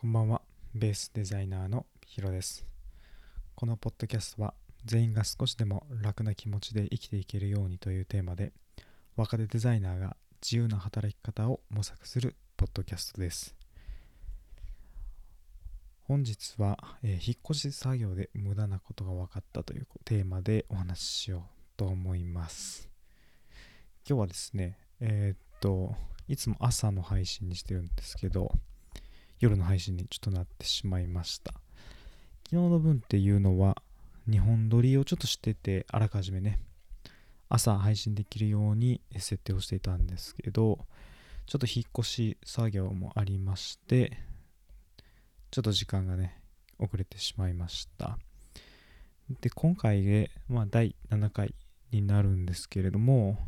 こんばんは。ベースデザイナーのヒロです。このポッドキャストは全員が少しでも楽な気持ちで生きていけるようにというテーマで若手デザイナーが自由な働き方を模索するポッドキャストです。本日は、えー引っ越し作業で無駄なことが分かったというテーマでお話ししようと思います。今日はですね、えーっと、いつも朝の配信にしてるんですけど、夜の配信にちょっとなってしまいました。昨日の分っていうのは、2本撮りをちょっとしてて、あらかじめね、朝配信できるように設定をしていたんですけど、ちょっと引っ越し作業もありまして、ちょっと時間がね、遅れてしまいました。で、今回で、まあ、第7回になるんですけれども、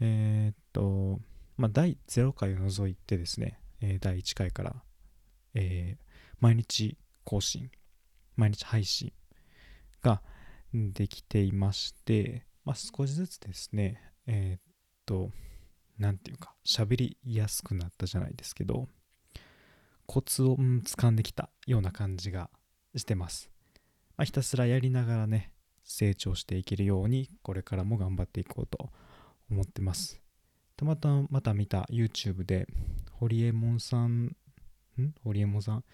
えーっと、まあ、第0回を除いてですね、え第1回から、えー毎日更新、毎日配信ができていまして、まあ、少しずつですね、えーっと、なんていうか、喋りやすくなったじゃないですけど、コツを、うん掴んできたような感じがしてます。まあ、ひたすらやりながらね、成長していけるように、これからも頑張っていこうと思ってます。たまたまた見た YouTube で、堀江門さん、ん？堀江門さん？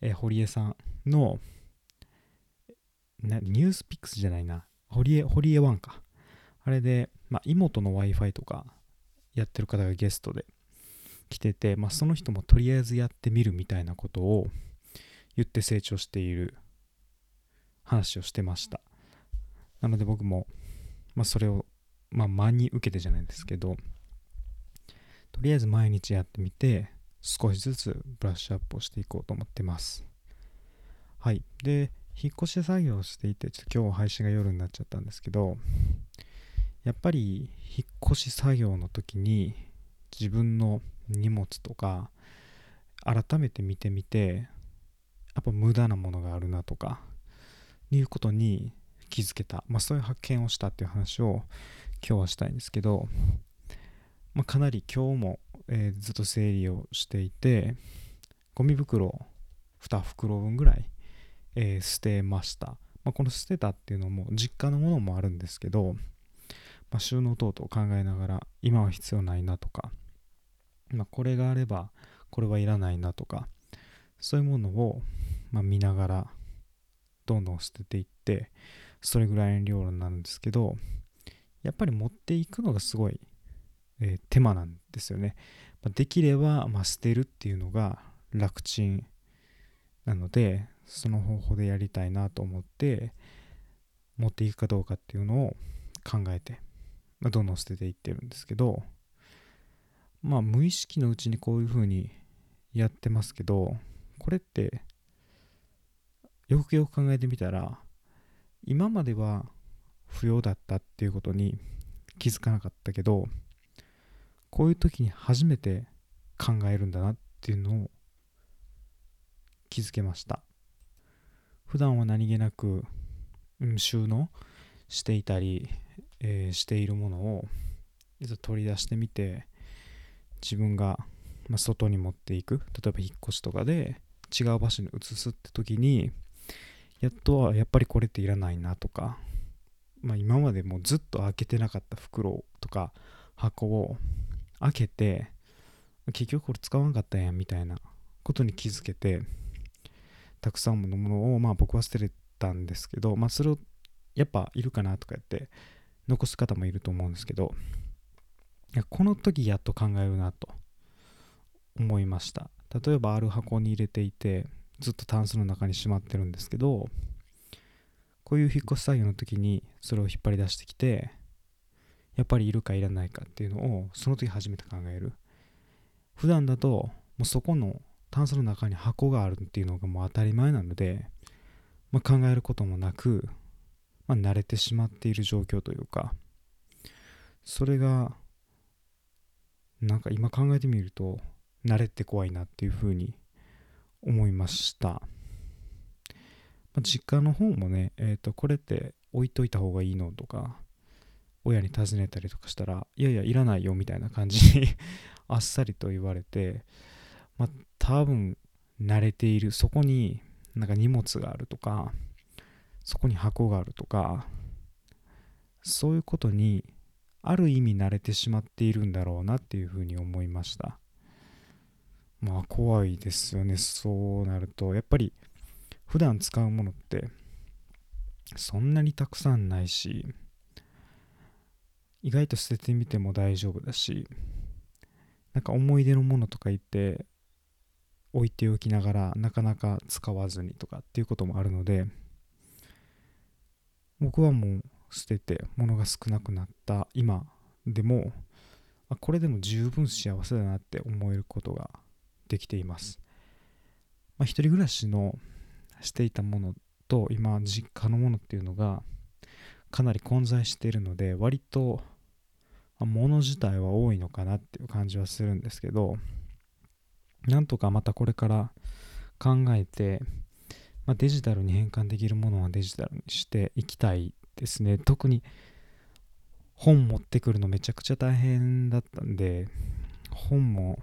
えー堀江さんの、なニュースピックスじゃないな。堀江、堀江ワンか。あれで、まあ、妹の Wi-Fi とかやってる方がゲストで来てて、まあ、その人もとりあえずやってみるみたいなことを言って成長している話をしてました。なので僕も、まあ、それを、まあ、真に受けてじゃないですけど、とりあえず毎日やってみて、少しずつブラッシュアップをしていこうと思ってます。はい。で、引っ越し作業をしていて、ちょっと今日配信が夜になっちゃったんですけど、やっぱり引っ越し作業の時に自分の荷物とか改めて見てみて、やっぱ無駄なものがあるなとか、いうことに気づけた。まあそういう発見をしたっていう話を今日はしたいんですけど、まあ、かなり今日も、えーずっと整理をしていてゴミ袋2袋分ぐらい、えー捨てました、まあ、この捨てたっていうのも実家のものもあるんですけど、まあ、収納等々考えながら今は必要ないなとか、まあ、これがあればこれはいらないなとかそういうものを、ま、見ながらどんどん捨てていってそれぐらいの量になるんですけどやっぱり持っていくのがすごいえー手間なんですよね。まあできれば、まあ、捨てるっていうのが楽ちんなので、その方法でやりたいなと思って、持っていくかどうかっていうのを考えて、まあ、どんどん捨てていってるんですけど、まあ無意識のうちにこういうふうにやってますけど、これって、よくよく考えてみたら、今までは不要だったっていうことに気づかなかったけど、こういう時に初めて考えるんだなっていうのを気づけました。普段は何気なく、収納していたり、えーしているものを取り出してみて自分が、ま、外に持っていく例えば引っ越しとかで違う場所に移すって時にやっとはやっぱりこれっていらないなとか、まあ、今までもうずっと開けてなかった袋とか箱を開けて結局これ使わんかったやんみたいなことに気づけてたくさんのものをまあ僕は捨てれたんですけどまあそれをやっぱいるかなとか言って残す方もいると思うんですけどこの時やっと考えるなと思いました。例えばある箱に入れていてずっとタンスの中にしまってるんですけどこういう引っ越し作業の時にそれを引っ張り出してきてやっぱりいるかいらないかっていうのをその時初めて考える。普段だともうそこのタンスの中に箱があるっていうのがもう当たり前なので、まあ、考えることもなく、まあ、慣れてしまっている状況というかそれがなんか今考えてみると慣れて怖いなっていうふうに思いました、まあ、実家の方もね、えー、とこれって置いといた方がいいのとか親に尋ねたりとかしたらいやいやいらないよみたいな感じに あっさりと言われてまあ多分慣れているそこになんか荷物があるとかそこに箱があるとかそういうことにある意味慣れてしまっているんだろうなっていうふうに思いました。まあ怖いですよねそうなると。やっぱり普段使うものってそんなにたくさんないし意外と捨ててみても大丈夫だしなんか思い出のものとか言って置いておきながらなかなか使わずにとかっていうこともあるので僕はもう捨てて物が少なくなった今でもあこれでも十分幸せだなって思えることができています、まあ、一人暮らしのしていたものと今実家のものっていうのがかなり混在しているので割と物自体は多いのかなっていう感じはするんですけどなんとかまたこれから考えて、まあ、デジタルに変換できるものはデジタルにしていきたいですね。特に本持ってくるのめちゃくちゃ大変だったんで本も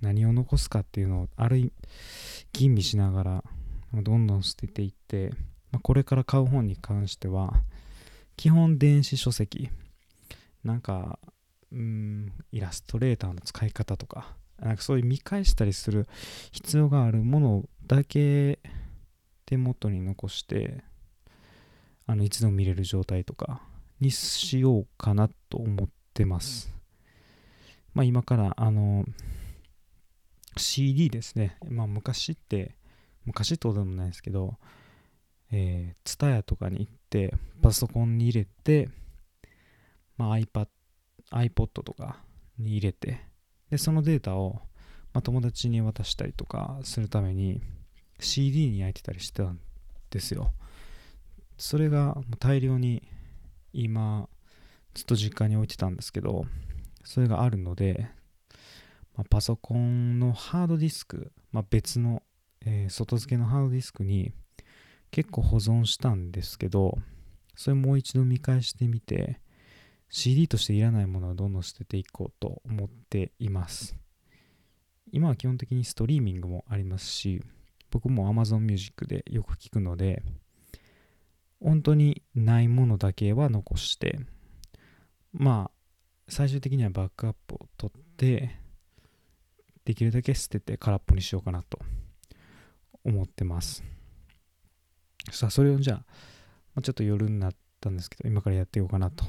何を残すかっていうのをある意味吟味しながらどんどん捨てていって、まあ、これから買う本に関しては基本電子書籍。なんかうんイラストレーターの使い方とかなんかそういう見返したりする必要があるものだけ手元に残してあのいつでも見れる状態とかにしようかなと思ってます。まあ今からあの CD ですね。まあ昔って昔ってことでもないですけど、え、TSUTAYA とかに行ってパソコンに入れて、まあ、iPad、iPod とかに入れてでそのデータを、まあ、友達に渡したりとかするために CD に焼いてたりしてたんですよ。それが大量に今ずっと実家に置いてたんですけどそれがあるので、まあ、パソコンのハードディスク、まあ、別の、えー、外付けのハードディスクに結構保存したんですけどそれもう一度見返してみて CD としていらないものはどんどん捨てていこうと思っています。今は基本的にストリーミングもありますし、僕も Amazon Music でよく聞くので、本当にないものだけは残して、まあ、最終的にはバックアップを取って、できるだけ捨てて空っぽにしようかなと思ってます。さあ、それをじゃあ、ちょっと夜になったんですけど、今からやっていこうかなと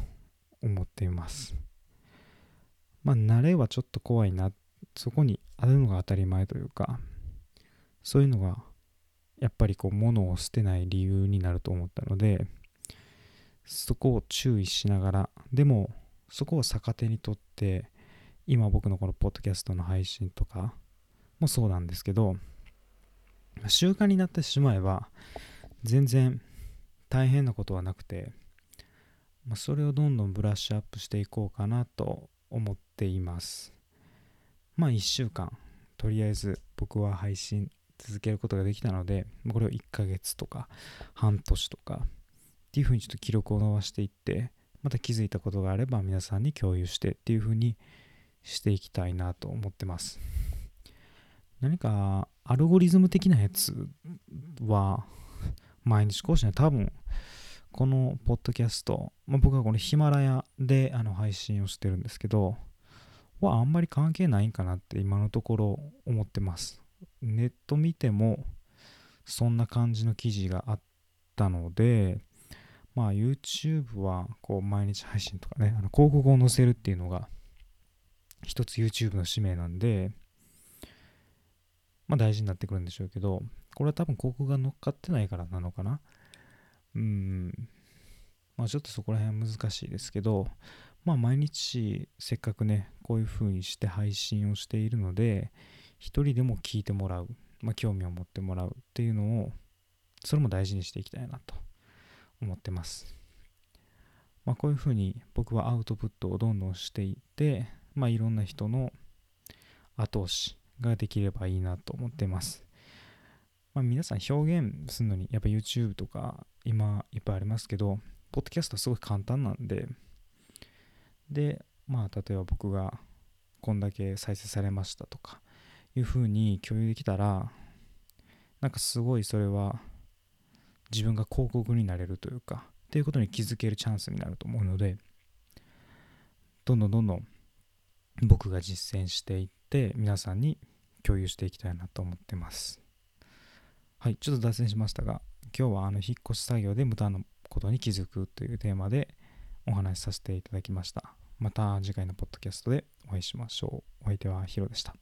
思っています。まあ、慣れはちょっと怖いな。そこにあるのが当たり前というか、そういうのが、やっぱりこう、物を捨てない理由になると思ったので、そこを注意しながら、でも、そこを逆手にとって、今僕のこのポッドキャストの配信とかもそうなんですけど、習慣になってしまえば、全然大変なことはなくて、まあ、それをどんどんブラッシュアップしていこうかなと思っています。まあ1週間、とりあえず僕は配信続けることができたので、これを1ヶ月とか半年とかっていうふうにちょっと記録を伸ばしていって、また気づいたことがあれば皆さんに共有してっていうふうにしていきたいなと思ってます。何かアルゴリズム的なやつは毎日更新は多分このポッドキャスト、まあ、僕はこのヒマラヤであの配信をしてるんですけど、はあんまり関係ないんかなって今のところ思ってます。ネット見てもそんな感じの記事があったので、まあ YouTube はこう毎日配信とかね、あの広告を載せるっていうのが一つ YouTube の使命なんで、まあ大事になってくるんでしょうけど、これは多分広告が乗っかってないからなのかな。うん、まあちょっとそこら辺は難しいですけど、まあ毎日せっかくね、こういう風にして配信をしているので、一人でも聞いてもらう、まあ興味を持ってもらうっていうのを、それも大事にしていきたいなと思ってます。まあこういう風に僕はアウトプットをどんどんしていって、まあいろんな人の後押しができればいいなと思ってます。まあ、皆さん表現するのにやっぱ YouTube とか今いっぱいありますけど、ポッドキャストはすごい簡単なんで、で、まあ、例えば僕がこんだけ再生されましたとかいうふうに共有できたら、なんかすごいそれは自分が広告になれるというかっていうことに気づけるチャンスになると思うのでどんどんどんどん僕が実践していって皆さんに共有していきたいなと思ってます。はいちょっと脱線しましたが今日はあの引っ越し作業で無駄なことに気づくというテーマでお話しさせていただきました。また次回のポッドキャストでお会いしましょう。お相手はヒロでした。